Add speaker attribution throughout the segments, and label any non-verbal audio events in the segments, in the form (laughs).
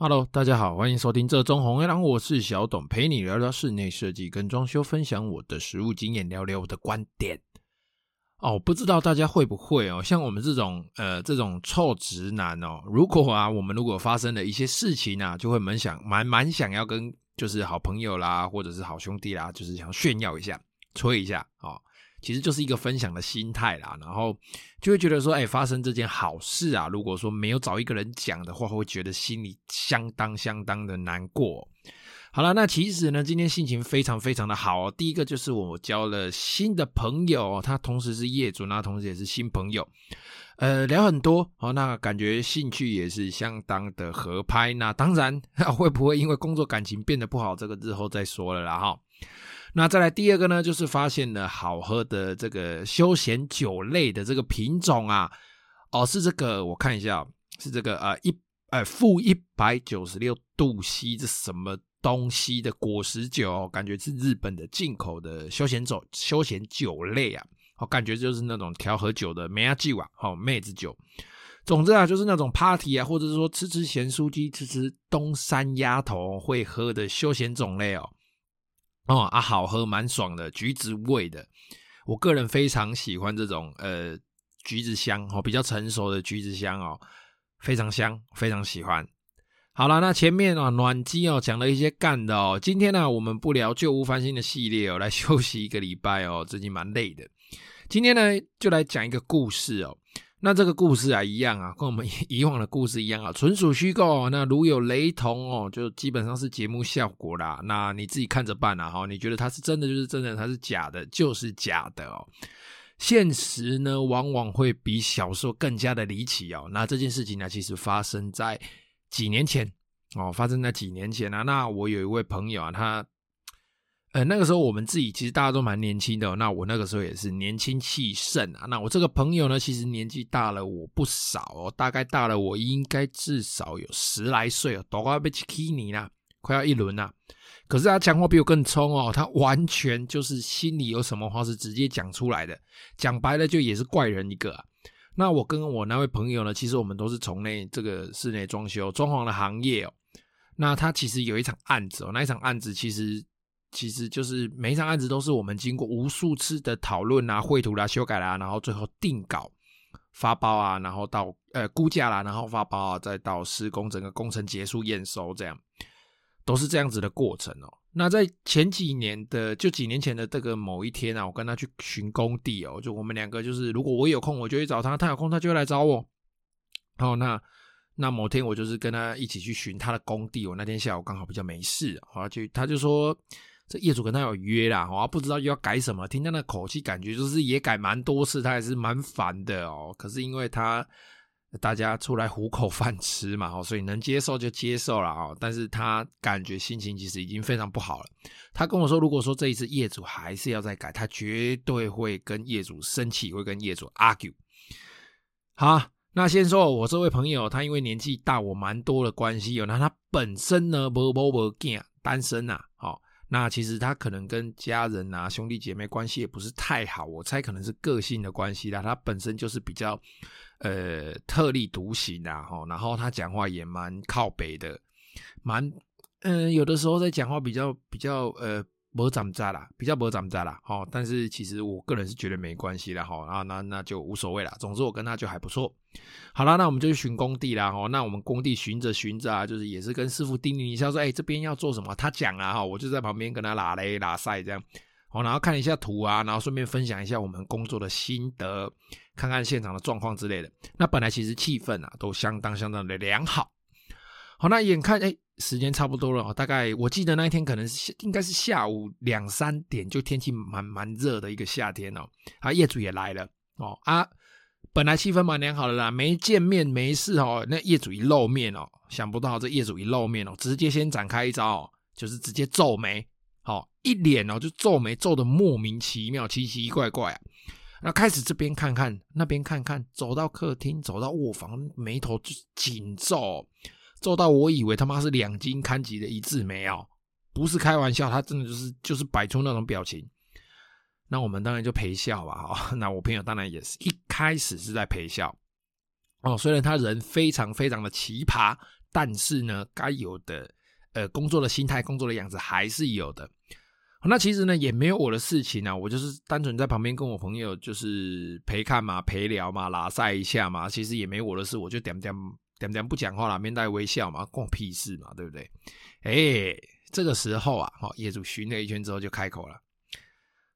Speaker 1: Hello，大家好，欢迎收听这中红黑狼，我是小董，陪你聊聊室内设计跟装修，分享我的实务经验，聊聊我的观点。哦，不知道大家会不会哦，像我们这种呃这种臭直男哦，如果啊我们如果发生了一些事情啊，就会蛮想蛮蛮想要跟就是好朋友啦，或者是好兄弟啦，就是想炫耀一下，吹一下哦。其实就是一个分享的心态啦，然后就会觉得说，哎，发生这件好事啊，如果说没有找一个人讲的话，会觉得心里相当相当的难过。好了，那其实呢，今天心情非常非常的好哦。第一个就是我交了新的朋友，他同时是业主，那同时也是新朋友，呃，聊很多哦，那感觉兴趣也是相当的合拍。那当然 (laughs) 会不会因为工作感情变得不好，这个日后再说了啦哈。那再来第二个呢，就是发现了好喝的这个休闲酒类的这个品种啊，哦，是这个，我看一下，是这个呃一呃负一百九十六度 C，这什么东西的果实酒，感觉是日本的进口的休闲酒休闲酒类啊，我感觉就是那种调和酒的梅亚酒啊，好妹子酒，总之啊，就是那种 party 啊，或者是说吃吃咸酥鸡、吃吃东山鸭头会喝的休闲种类哦。哦啊，好喝，蛮爽的，橘子味的。我个人非常喜欢这种呃橘子香哦，比较成熟的橘子香哦，非常香，非常喜欢。好了，那前面啊暖机哦讲了一些干的哦，今天呢、我们不聊旧屋翻新的系列哦，来 (laughs) 休息一个礼拜哦，最近蛮累的。今天呢就来讲一个故事哦。那这个故事啊，一样啊，(laughs) 跟我们以往的故事一样啊，纯属虚构。那如有雷同哦，就基本上是节目效果啦。那你自己看着办啊，哈，你觉得它是真的就是真的，它是假的就是假的哦。现实呢，往往会比小说更加的离奇哦。那这件事情呢，其实发生在几年前哦，发生在几年前啊。那我有一位朋友啊，他。呃，那个时候我们自己其实大家都蛮年轻的，那我那个时候也是年轻气盛啊。那我这个朋友呢，其实年纪大了我不少哦，大概大了我应该至少有十来岁哦，都快被气你啦，快要一轮啦。可是他讲话比我更冲哦，他完全就是心里有什么话是直接讲出来的，讲白了就也是怪人一个。那我跟我那位朋友呢，其实我们都是从内这个室内装修装潢的行业哦。那他其实有一场案子哦，那一场案子其实。其实就是每一场案子都是我们经过无数次的讨论啊、绘图啦、修改啦，然后最后定稿、发包啊，然后到呃估价啦，然后发包啊，再到施工，整个工程结束验收，这样都是这样子的过程哦。那在前几年的，就几年前的这个某一天啊，我跟他去巡工地哦，就我们两个就是，如果我有空，我就去找他；他有空，他就会来找我。哦，那那某天我就是跟他一起去巡他的工地，我那天下午刚好比较没事，好就他就说。这业主跟他有约啦，我不知道又要改什么，听他那口气，感觉就是也改蛮多次，他还是蛮烦的哦。可是因为他大家出来糊口饭吃嘛，所以能接受就接受了哦。但是他感觉心情其实已经非常不好了。他跟我说，如果说这一次业主还是要再改，他绝对会跟业主生气，会跟业主 argue。好，那先说我这位朋友，他因为年纪大我蛮多的关系有，那他本身呢，无某无囝，单身呐，好。那其实他可能跟家人啊、兄弟姐妹关系也不是太好，我猜可能是个性的关系啦。他本身就是比较呃特立独行啊，吼，然后他讲话也蛮靠北的，蛮嗯、有的时候在讲话比较比较呃。没长在啦，比较没长在啦，好，但是其实我个人是觉得没关系啦，好，啊，那那就无所谓啦。总之我跟他就还不错。好啦，那我们就去巡工地啦，哈，那我们工地巡着巡着啊，就是也是跟师傅叮咛一下说，哎，这边要做什么？他讲啊，哈，我就在旁边跟他拉嘞拉赛这样，好，然后看一下图啊，然后顺便分享一下我们工作的心得，看看现场的状况之类的。那本来其实气氛啊都相当相当的良好。好，那眼看哎。时间差不多了，大概我记得那一天可能是应该是下午两三点，就天气蛮蛮热的一个夏天哦。啊，业主也来了哦啊，本来气氛蛮良好的啦，没见面没事哦。那业主一露面哦，想不到这业主一露面哦，直接先展开一招，就是直接皱眉，好，一脸哦就皱眉皱得莫名其妙，奇奇怪怪啊。那开始这边看看，那边看看，走到客厅，走到卧房，眉头就紧皱。做到我以为他妈是两斤看级的一字眉哦，不是开玩笑，他真的就是就是摆出那种表情。那我们当然就陪笑吧，哈。(laughs) 那我朋友当然也是一开始是在陪笑哦，虽然他人非常非常的奇葩，但是呢，该有的呃工作的心态、工作的样子还是有的。那其实呢，也没有我的事情啊，我就是单纯在旁边跟我朋友就是陪看嘛、陪聊嘛、拉赛一下嘛。其实也没我的事，我就点点点点不讲话啦，面带微笑嘛，关我屁事嘛，对不对？哎，这个时候啊，哈，业主巡了一圈之后就开口了，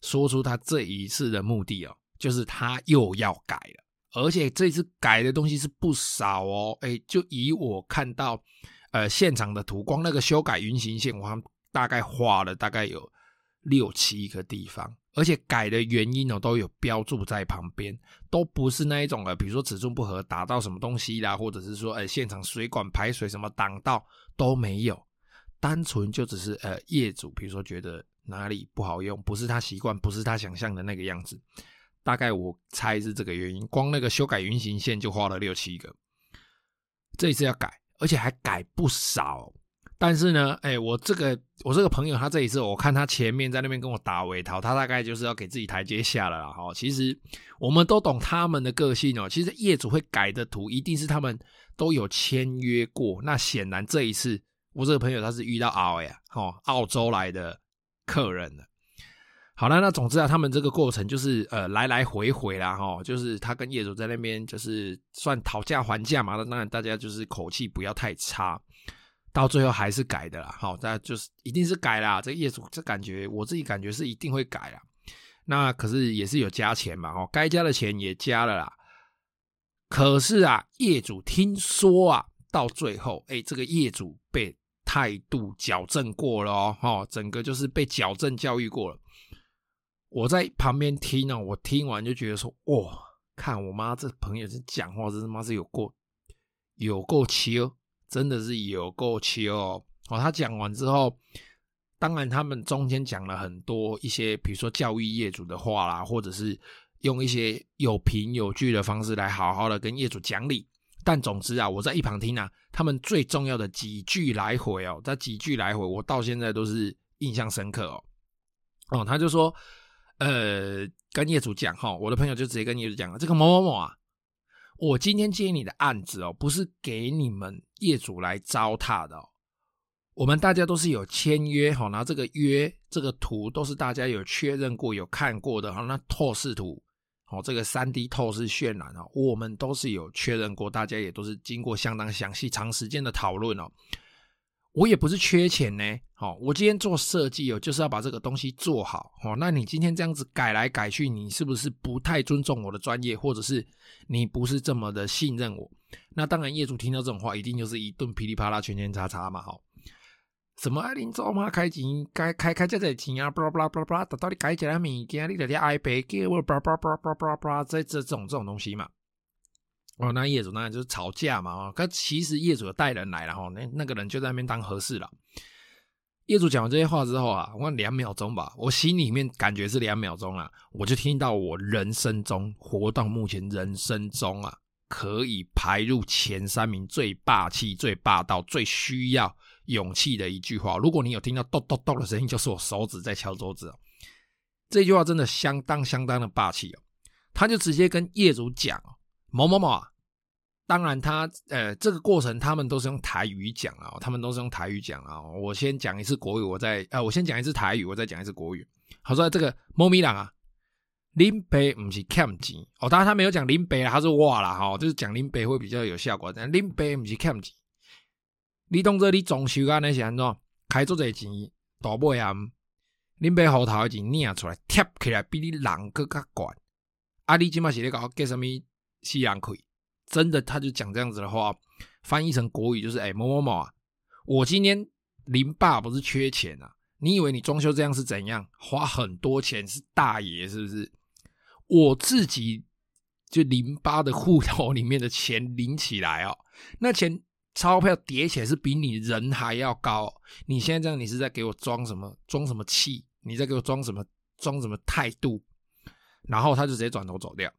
Speaker 1: 说出他这一次的目的哦，就是他又要改了，而且这次改的东西是不少哦。哎，就以我看到呃现场的图，光那个修改云行线，我大概画了大概有。六七个地方，而且改的原因呢都有标注在旁边，都不是那一种呃，比如说尺寸不合打到什么东西啦，或者是说呃现场水管排水什么挡到都没有，单纯就只是呃业主比如说觉得哪里不好用，不是他习惯，不是他想象的那个样子，大概我猜是这个原因，光那个修改运行线就花了六七个，这一次要改，而且还改不少。但是呢，哎，我这个我这个朋友，他这一次我看他前面在那边跟我打围逃，他大概就是要给自己台阶下了啦。哈，其实我们都懂他们的个性哦。其实业主会改的图，一定是他们都有签约过。那显然这一次我这个朋友他是遇到澳呀，哦，澳洲来的客人了。好了，那总之啊，他们这个过程就是呃来来回回啦，哈，就是他跟业主在那边就是算讨价还价嘛。那当然大家就是口气不要太差。到最后还是改的啦，好，大家就是一定是改啦。这个业主这感觉，我自己感觉是一定会改啦。那可是也是有加钱嘛，哦，该加的钱也加了啦。可是啊，业主听说啊，到最后，哎，这个业主被态度矫正过了哦，哦，整个就是被矫正教育过了。我在旁边听呢，我听完就觉得说，哇，看我妈这朋友这讲话，这他妈是有够有够奇哦。真的是有够气哦！哦，他讲完之后，当然他们中间讲了很多一些，比如说教育业主的话啦，或者是用一些有凭有据的方式来好好的跟业主讲理。但总之啊，我在一旁听啊，他们最重要的几句来回哦，这几句来回，我到现在都是印象深刻哦。哦，他就说，呃，跟业主讲哈，我的朋友就直接跟业主讲了，这个某某某啊。我今天接你的案子哦，不是给你们业主来糟蹋的哦。我们大家都是有签约哈，那这个约这个图都是大家有确认过、有看过的哈。那透视图哦，这个三 D 透视渲染哦，我们都是有确认过，大家也都是经过相当详细、长时间的讨论哦。我也不是缺钱呢，好，我今天做设计哦，就是要把这个东西做好，哦，那你今天这样子改来改去，你是不是不太尊重我的专业，或者是你不是这么的信任我？那当然，业主听到这种话，一定就是一顿噼里啪啦、圈圈叉叉嘛，好，什么爱林做嘛开钱，该开开这这钱啊，巴拉巴拉巴拉巴拉，到底改起来物件，你得点爱赔给我，巴拉巴拉巴拉巴拉巴拉，这这这种这种东西嘛。哦，那业主当然就是吵架嘛，哦，可其实业主带人来了哈，那那个人就在那边当和事佬。业主讲完这些话之后啊，我两秒钟吧，我心里面感觉是两秒钟啊，我就听到我人生中活到目前人生中啊，可以排入前三名最霸气、最霸道、最需要勇气的一句话。如果你有听到“咚咚咚”的声音，就是我手指在敲桌子。这句话真的相当相当的霸气哦，他就直接跟业主讲。某某某啊，当然他呃，这个过程他们都是用台语讲啊，他们都是用台语讲啊。我先讲一次国语，我再呃，我先讲一次台语，我再讲一次国语。好说这个猫咪郎啊，林北不是欠钱哦，当然他没有讲林北啊，他是我啦哈，就是讲林北会比较有效果。但林北不是欠钱，你当做你装修啊那些安怎开做这钱大尾啊，林北后头的钱领出来贴起来比你人更加悬，啊你今嘛是咧搞给什么？西洋可以，真的，他就讲这样子的话，翻译成国语就是：哎、某某某啊，我今天林爸不是缺钱啊？你以为你装修这样是怎样？花很多钱是大爷是不是？我自己就林爸的户头里面的钱领起来哦，那钱钞票叠起来是比你人还要高。你现在这样，你是在给我装什么？装什么气？你在给我装什么？装什么态度？然后他就直接转头走掉。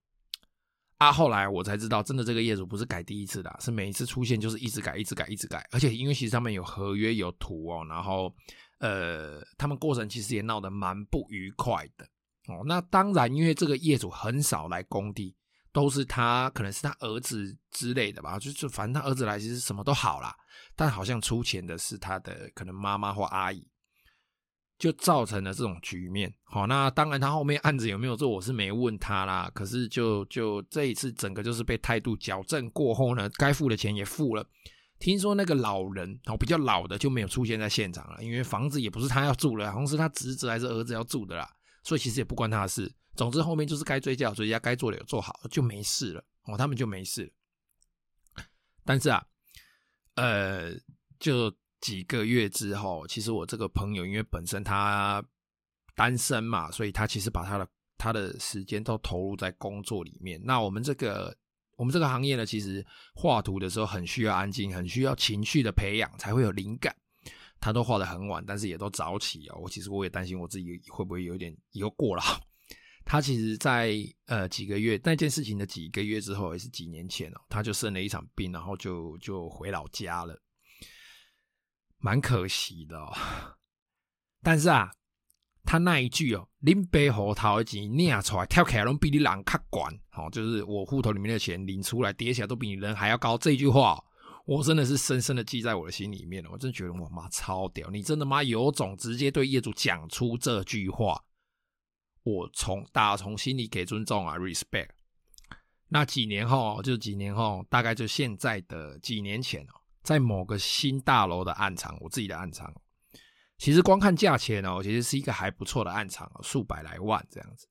Speaker 1: 啊，后来我才知道，真的这个业主不是改第一次的，是每一次出现就是一直改，一直改，一直改。而且因为其实他们有合约有图哦，然后呃，他们过程其实也闹得蛮不愉快的哦。那当然，因为这个业主很少来工地，都是他，可能是他儿子之类的吧，就就反正他儿子来其实什么都好啦，但好像出钱的是他的可能妈妈或阿姨，就造成了这种局面。好，那当然他后面案子有没有做，我是没问他啦。可是就就这一次整个就是被态度矫正过后呢，该付的钱也付了。听说那个老人哦，比较老的就没有出现在现场了，因为房子也不是他要住了，好像是他侄子还是儿子要住的啦，所以其实也不关他的事。总之后面就是该追加追加，该做的有做好，就没事了哦，他们就没事了。但是啊，呃，就几个月之后，其实我这个朋友因为本身他单身嘛，所以他其实把他的他的时间都投入在工作里面。那我们这个我们这个行业呢，其实画图的时候很需要安静，很需要情绪的培养才会有灵感。他都画的很晚，但是也都早起哦。我其实我也担心我自己会不会有点以后过劳。他其实在，呃几个月那件事情的几个月之后，也是几年前哦，他就生了一场病，然后就就回老家了，蛮可惜的哦。(laughs) 但是啊，他那一句哦，拎背后头的钱领出来，跳起来拢比你人卡管，好，就是我户头里面的钱领出来叠起来都比你人还要高。这句话，我真的是深深的记在我的心里面了。我真觉得我妈超屌，你真的妈有种，直接对业主讲出这句话。我从打从心里给尊重啊，respect。那几年后，就几年后，大概就现在的几年前哦，在某个新大楼的暗场，我自己的暗场，其实光看价钱哦，其实是一个还不错的暗场，数百来万这样子。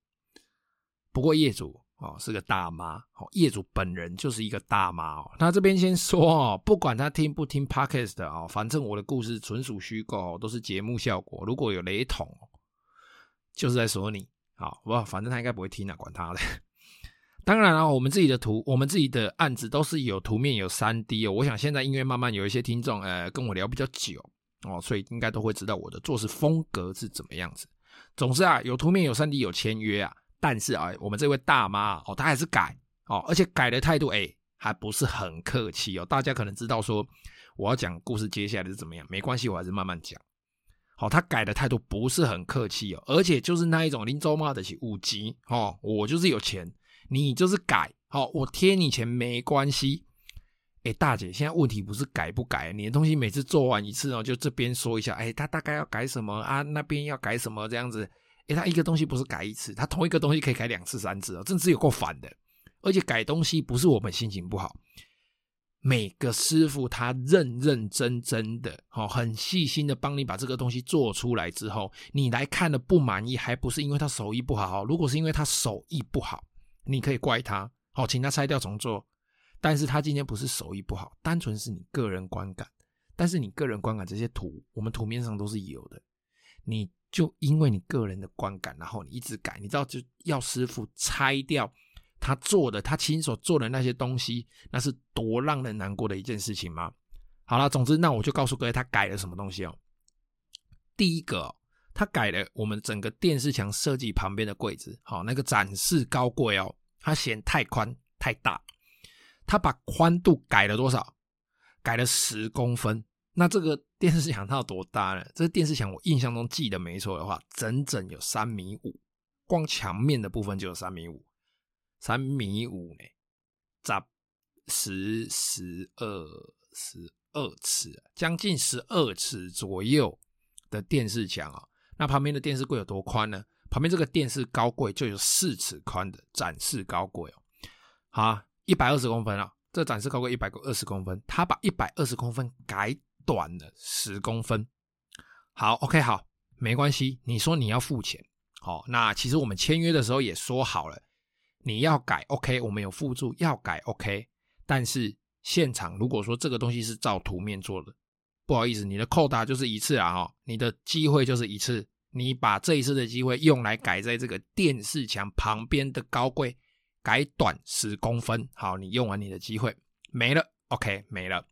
Speaker 1: 不过业主哦是个大妈，哦业主本人就是一个大妈哦。那这边先说哦，不管他听不听 Podcast 哦，反正我的故事纯属虚构，都是节目效果。如果有雷同，就是在说你。好，我反正他应该不会听啊，管他的。当然了，我们自己的图，我们自己的案子都是有图面有三 D 哦。我想现在因为慢慢有一些听众，呃，跟我聊比较久哦，所以应该都会知道我的做事风格是怎么样子。总之啊，有图面有三 D 有签约啊，但是啊，我们这位大妈哦，她还是改哦，而且改的态度哎，还不是很客气哦。大家可能知道说我要讲故事接下来是怎么样，没关系，我还是慢慢讲。好，他改的态度不是很客气哦，而且就是那一种林州骂的起五级哦，我就是有钱，你就是改，好，我贴你钱没关系。哎，大姐，现在问题不是改不改，你的东西每次做完一次哦，就这边说一下，哎，他大概要改什么啊？那边要改什么这样子？哎，他一个东西不是改一次，他同一个东西可以改两次、三次哦，真是有够烦的。而且改东西不是我们心情不好。每个师傅他认认真真的，好，很细心的帮你把这个东西做出来之后，你来看了不满意，还不是因为他手艺不好。如果是因为他手艺不好，你可以怪他，好，请他拆掉重做。但是他今天不是手艺不好，单纯是你个人观感。但是你个人观感这些图，我们图面上都是有的。你就因为你个人的观感，然后你一直改，你知道就要师傅拆掉。他做的，他亲手做的那些东西，那是多让人难过的一件事情吗？好了，总之，那我就告诉各位，他改了什么东西哦。第一个，他改了我们整个电视墙设计旁边的柜子，好，那个展示高柜哦，他嫌太宽太大，他把宽度改了多少？改了十公分。那这个电视墙它有多大呢？这个电视墙我印象中记得没错的话，整整有三米五，光墙面的部分就有三米五。三米五呢，咋十十二十二尺，将近十二尺左右的电视墙啊。那旁边的电视柜有多宽呢？旁边这个电视高柜就有四尺宽的展示高柜哦。好，一百二十公分啊，这展示高柜一百二十公分，他把一百二十公分改短了十公分。好，OK，好，没关系。你说你要付钱，好，那其实我们签约的时候也说好了。你要改，OK，我们有附注，要改，OK。但是现场如果说这个东西是照图面做的，不好意思，你的扣打就是一次啊，哈，你的机会就是一次。你把这一次的机会用来改在这个电视墙旁边的高柜，改短十公分，好，你用完你的机会没了，OK，没了。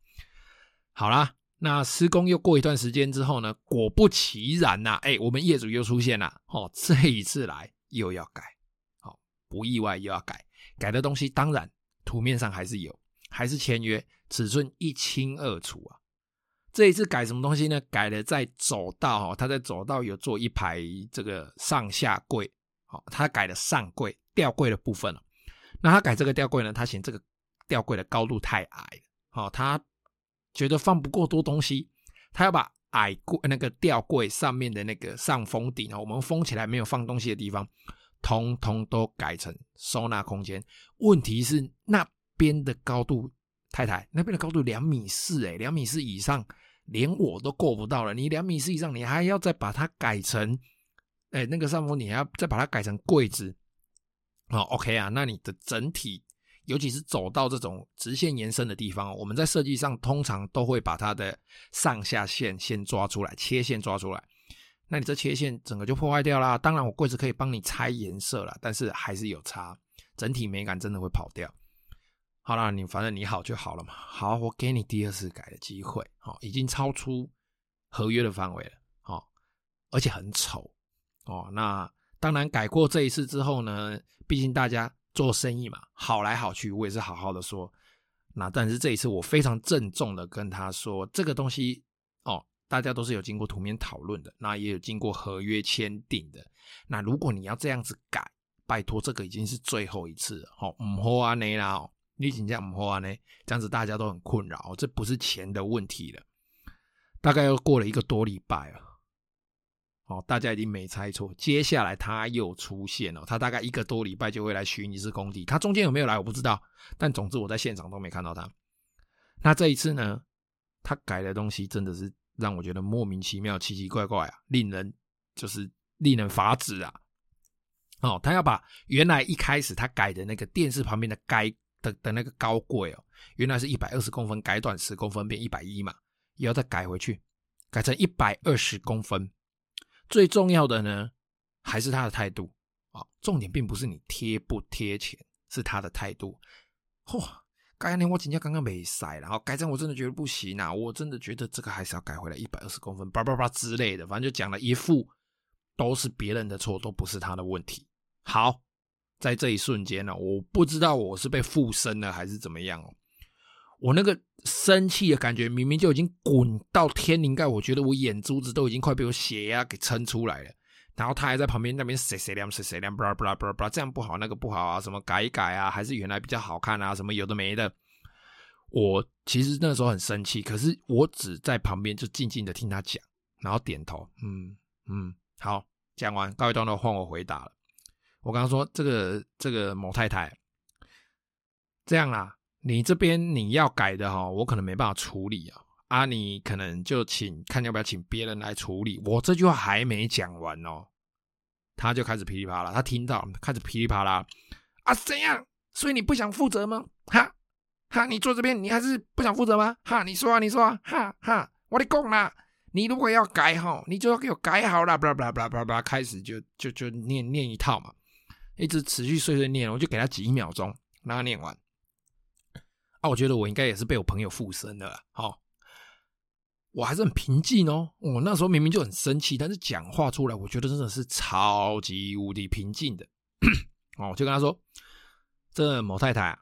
Speaker 1: 好啦，那施工又过一段时间之后呢，果不其然呐，哎，我们业主又出现了，哦，这一次来又要改。不意外又要改，改的东西当然图面上还是有，还是签约，尺寸一清二楚啊。这一次改什么东西呢？改了在走道哈，他在走道有做一排这个上下柜，好，他改了上柜吊柜的部分了。那他改这个吊柜呢？他嫌这个吊柜的高度太矮，好，他觉得放不过多东西，他要把矮柜那个吊柜上面的那个上封顶啊，我们封起来没有放东西的地方，通通都改成收纳空间。问题是那边的高度，太太那边的高度两米四，诶，两米四以上，连我都够不到了。你两米四以上，你还要再把它改成，哎，那个上封，你还要再把它改成柜子。好，OK 啊，那你的整体，尤其是走到这种直线延伸的地方，我们在设计上通常都会把它的上下线先抓出来，切线抓出来。那你这切线整个就破坏掉啦。当然，我柜子可以帮你拆颜色啦，但是还是有差，整体美感真的会跑掉。好啦，你反正你好就好了嘛。好，我给你第二次改的机会。好，已经超出合约的范围了。好，而且很丑。哦，那当然改过这一次之后呢，毕竟大家做生意嘛，好来好去，我也是好好的说。那但是这一次我非常郑重的跟他说，这个东西哦，大家都是有经过图面讨论的，那也有经过合约签订的。那如果你要这样子改，拜托，这个已经是最后一次了。好，唔好啊，你啦。你请假唔好啊呢，这样子大家都很困扰，这不是钱的问题了。大概又过了一个多礼拜了，哦，大家已经没猜错，接下来他又出现了。他大概一个多礼拜就会来巡一次工地，他中间有没有来我不知道，但总之我在现场都没看到他。那这一次呢，他改的东西真的是让我觉得莫名其妙、奇奇怪怪啊，令人就是令人发指啊。哦，他要把原来一开始他改的那个电视旁边的该。的的那个高柜哦，原来是一百二十公分，改短十公分变一百一嘛，也要再改回去，改成一百二十公分。最重要的呢，还是他的态度啊、重点并不是你贴不贴钱，是他的态度。嚯，改呢我请假刚刚没塞，然后改成我真的觉得不行啊，我真的觉得这个还是要改回来一百二十公分，叭叭叭之类的，反正就讲了一副都是别人的错，都不是他的问题。好。在这一瞬间呢，我不知道我是被附身了还是怎么样哦。我那个生气的感觉明明就已经滚到天灵盖，我觉得我眼珠子都已经快被我血压给撑出来了。然后他还在旁边那边谁谁亮谁谁亮，布拉布拉布拉布拉，这样不好，那个不好啊，什么改一改啊，还是原来比较好看啊，什么有的没的。我其实那时候很生气，可是我只在旁边就静静的听他讲，然后点头，嗯嗯，好，讲完告一段落，换我回答了。我刚刚说这个这个某太太这样啦，你这边你要改的哈，我可能没办法处理啊啊，你可能就请看要不要请别人来处理。我这句话还没讲完哦，他就开始噼里啪啦，他听到开始噼里啪啦啊，怎样？所以你不想负责吗？哈哈，你坐这边你还是不想负责吗？哈，你说啊，你说啊，哈哈，我的讲啦。你如果要改哈，你就要给我改好了，巴拉巴拉巴拉巴拉巴拉，开始就就就念念一套嘛。一直持续碎碎念，我就给他几秒钟，让他念完。啊，我觉得我应该也是被我朋友附身了。好，我还是很平静哦。我那时候明明就很生气，但是讲话出来，我觉得真的是超级无敌平静的。哦，就跟他说：“这某太太啊，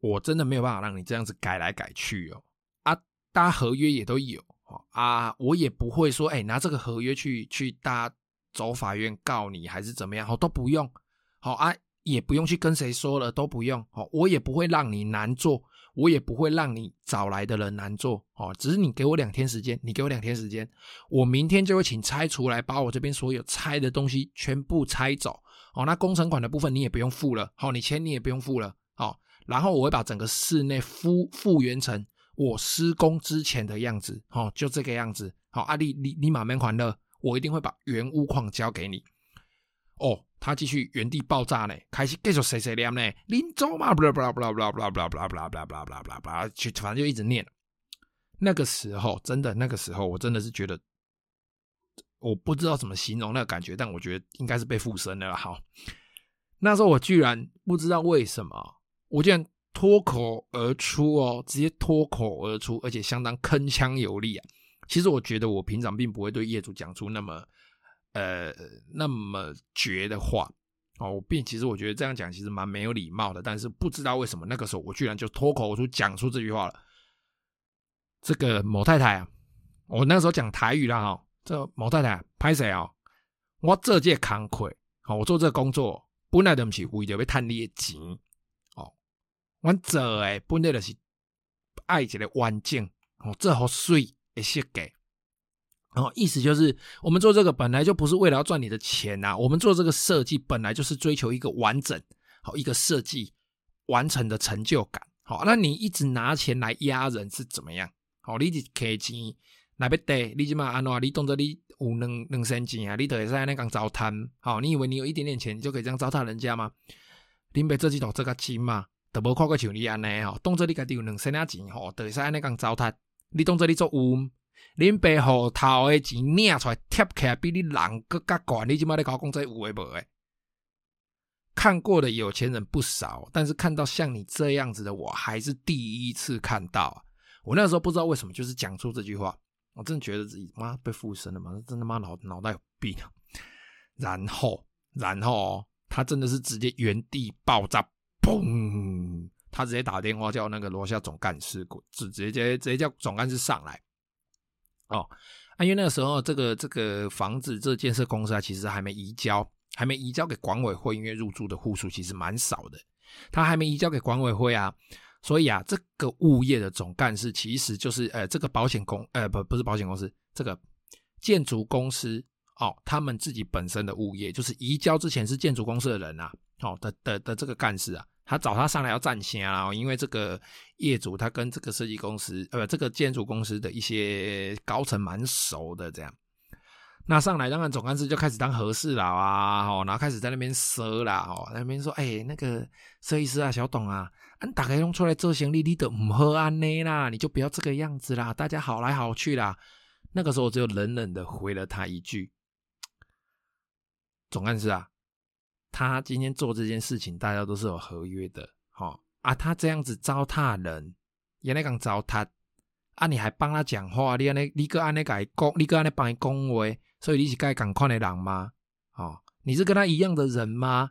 Speaker 1: 我真的没有办法让你这样子改来改去哦。啊，大合约也都有啊，我也不会说，哎，拿这个合约去去大家走法院告你，还是怎么样？好，都不用。”好啊，也不用去跟谁说了，都不用。好，我也不会让你难做，我也不会让你找来的人难做。哦，只是你给我两天时间，你给我两天时间，我明天就会请拆除来把我这边所有拆的东西全部拆走。哦，那工程款的部分你也不用付了。好，你钱你也不用付了。好，然后我会把整个室内复复原成我施工之前的样子。好，就这个样子。好，阿丽，你你马面欢乐，我一定会把原屋况交给你。哦。他继续原地爆炸呢，开始继续碎碎念呢，林州嘛，不啦不啦不啦不啦不啦不啦不啦不啦不啦不啦不啦不啦不啦，就反正就一直念。那个时候，真的那个时候，我真的是觉得，我不知道怎么形容那个感觉，但我觉得应该是被附身了。好，那时候我居然不知道为什么，我竟然脱口而出哦，直接脱口而出，而且相当铿锵有力啊。其实我觉得我平常并不会对业主讲出那么。呃，那么绝的话哦，我并其实我觉得这样讲其实蛮没有礼貌的，但是不知道为什么那个时候我居然就脱口而出讲出这句话了。这个某太太啊，我那个时候讲台语啦哈，这某太太拍谁啊？我这届慷慨，好，我做这个工作本来都不是为了要赚你的钱，哦，我做诶，本来就是爱一个完整哦，这好水的设计哦，意思就是我们做这个本来就不是为了要赚你的钱呐、啊，我们做这个设计本来就是追求一个完整好一个设计完成的成就感。好，那你一直拿钱来压人是怎么样？好，你是给钱来要得，你起码安怎？你当作你有两两三钱啊，你都会在那讲糟蹋。好，你以为你有一点点钱，你就可以这样糟蹋人家吗？林北这几头这个钱嘛，都无看过像你安尼哦，当作你家己有两三两钱吼，都会在那讲糟蹋。你当作你做有，林北后头的钱领出来贴起来比你人更加悬，你起码在搞讲这有诶无诶？看过的有钱人不少，但是看到像你这样子的，我还是第一次看到！我那时候不知道为什么，就是讲出这句话，我真的觉得自己妈被附身了嘛，真的妈脑脑袋有病！然后，然后他真的是直接原地爆炸，砰！他直接打电话叫那个楼下总干事，直直接直接叫总干事上来。哦，啊，因为那个时候这个这个房子这建设公司啊，其实还没移交。还没移交给管委会，因为入住的户数其实蛮少的，他还没移交给管委会啊，所以啊，这个物业的总干事其实就是呃，这个保险公呃不不是保险公司，这个建筑公司哦，他们自己本身的物业，就是移交之前是建筑公司的人啊，哦的的的这个干事啊，他找他上来要站线啊，因为这个业主他跟这个设计公司呃这个建筑公司的一些高层蛮熟的这样。那上来，当然总干事就开始当和事佬啊，哦，然后开始在那边说啦，哦，那边说，哎、那个设计师啊，小董啊，俺打开用出来做行李，你都唔喝安呢啦，你就不要这个样子啦，大家好来好去啦。那个时候我只有冷冷的回了他一句，总干事啊，他今天做这件事情，大家都是有合约的，吼啊，他这样子糟蹋人，也那讲糟蹋，啊，你还帮他讲话，你安尼，你个安尼改讲，你个安尼帮伊讲话。所以你是该赶快的人吗？哦，你是跟他一样的人吗？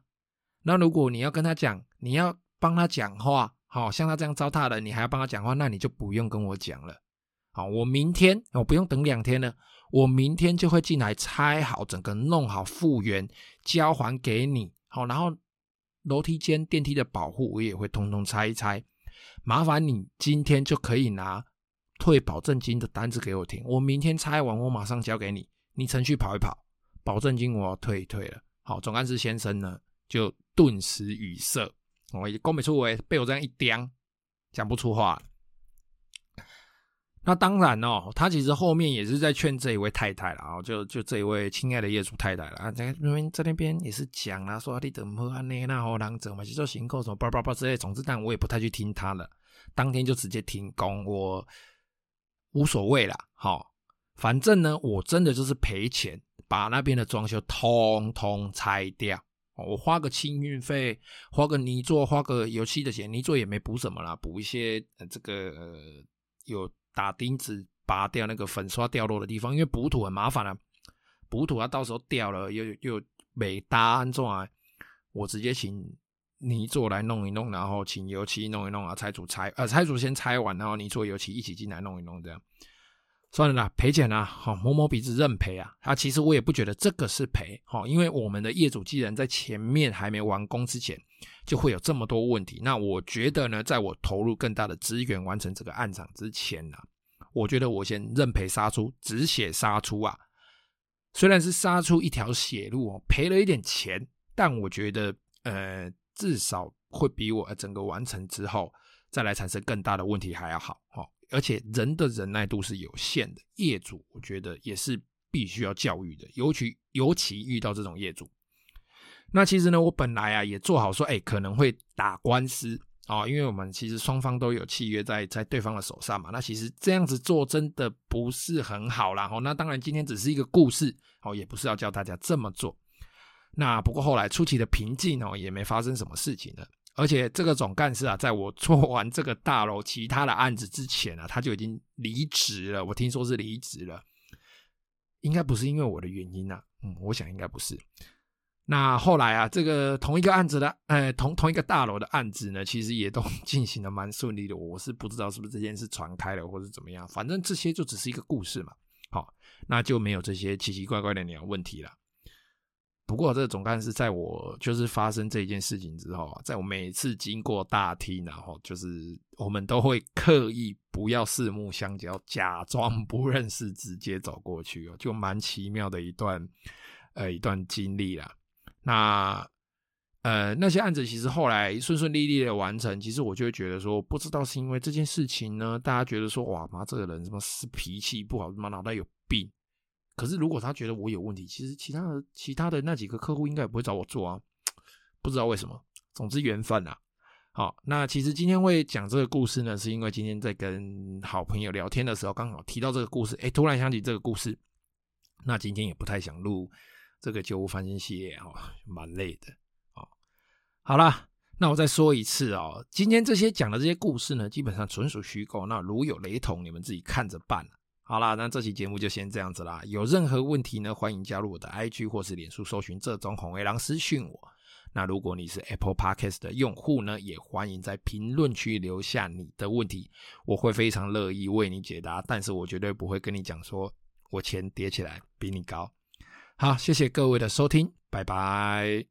Speaker 1: 那如果你要跟他讲，你要帮他讲话，好、哦、像他这样糟蹋人，你还要帮他讲话，那你就不用跟我讲了。好、哦，我明天我不用等两天了，我明天就会进来拆好，整个弄好复原，交还给你。好、然后楼梯间、电梯的保护我也会通通拆一拆。麻烦你今天就可以拿退保证金的单子给我听，我明天拆完，我马上交给你。你程序跑一跑，保证金我要退一退了。好，总干事先生呢就顿时语塞，我也讲不出，被我这样一刁，讲不出话。那当然哦，他其实后面也是在劝这一位太太了啊，就就这一位亲爱的业主太太了啊，在那边在那边也是讲了，说你怎么安呢？那好难整嘛，就说行扣什么叭叭叭之类。总之，但我也不太去听他了，当天就直接停工，我无所谓了。好。反正呢，我真的就是赔钱，把那边的装修通通拆掉。我花个清运费，花个泥作，花个油漆的钱，泥作也没补什么啦，补一些这个呃有打钉子拔掉那个粉刷掉落的地方，因为补土很麻烦啊，补土它到时候掉了又又没搭安装啊，我直接请泥做来弄一弄，然后请油漆弄一弄啊，拆除拆呃拆除先拆完，然后泥做油漆一起进来弄一弄这样。算了啦，赔钱啦，好摸摸鼻子认赔啊！啊，其实我也不觉得这个是赔，好，因为我们的业主既然在前面还没完工之前，就会有这么多问题。那我觉得呢，在我投入更大的资源完成这个案场之前呢，我觉得我先认赔杀出，止血杀出啊！虽然是杀出一条血路哦，赔了一点钱，但我觉得呃，至少会比我整个完成之后再来产生更大的问题还要好，哈。而且人的忍耐度是有限的，业主我觉得也是必须要教育的，尤其尤其遇到这种业主。那其实呢，我本来啊也做好说，哎，可能会打官司啊，因为我们其实双方都有契约在在对方的手上嘛。那其实这样子做真的不是很好啦。哦，那当然今天只是一个故事，哦，也不是要教大家这么做。那不过后来出奇的平静哦，也没发生什么事情了。而且这个总干事啊，在我做完这个大楼其他的案子之前啊，他就已经离职了。我听说是离职了，应该不是因为我的原因啊。嗯，我想应该不是。那后来啊，这个同一个案子的，呃，同同一个大楼的案子呢，其实也都 (laughs) 进行的蛮顺利的。我是不知道是不是这件事传开了，或者怎么样。反正这些就只是一个故事嘛。好，那就没有这些奇奇怪怪的鸟问题了。不过这个总干事在我就是发生这件事情之后啊，在我每次经过大厅，然后就是我们都会刻意不要四目相交，假装不认识，直接走过去哦，就蛮奇妙的一段呃一段经历啦。那呃那些案子其实后来顺顺利利的完成，其实我就会觉得说，不知道是因为这件事情呢，大家觉得说哇妈这个人什么是脾气不好，他妈脑袋有病。可是，如果他觉得我有问题，其实其他的其他的那几个客户应该也不会找我做啊，不知道为什么。总之缘分啊。好，那其实今天会讲这个故事呢，是因为今天在跟好朋友聊天的时候，刚好提到这个故事，哎，突然想起这个故事。那今天也不太想录这个旧物翻新系列哈，蛮累的啊。好啦，那我再说一次哦，今天这些讲的这些故事呢，基本上纯属虚构，那如有雷同，你们自己看着办。好啦，那这期节目就先这样子啦。有任何问题呢，欢迎加入我的 IG 或是脸书搜寻这种红黑狼私讯我。那如果你是 Apple Podcast 的用户呢，也欢迎在评论区留下你的问题，我会非常乐意为你解答。但是我绝对不会跟你讲说我钱叠起来比你高。好，谢谢各位的收听，拜拜。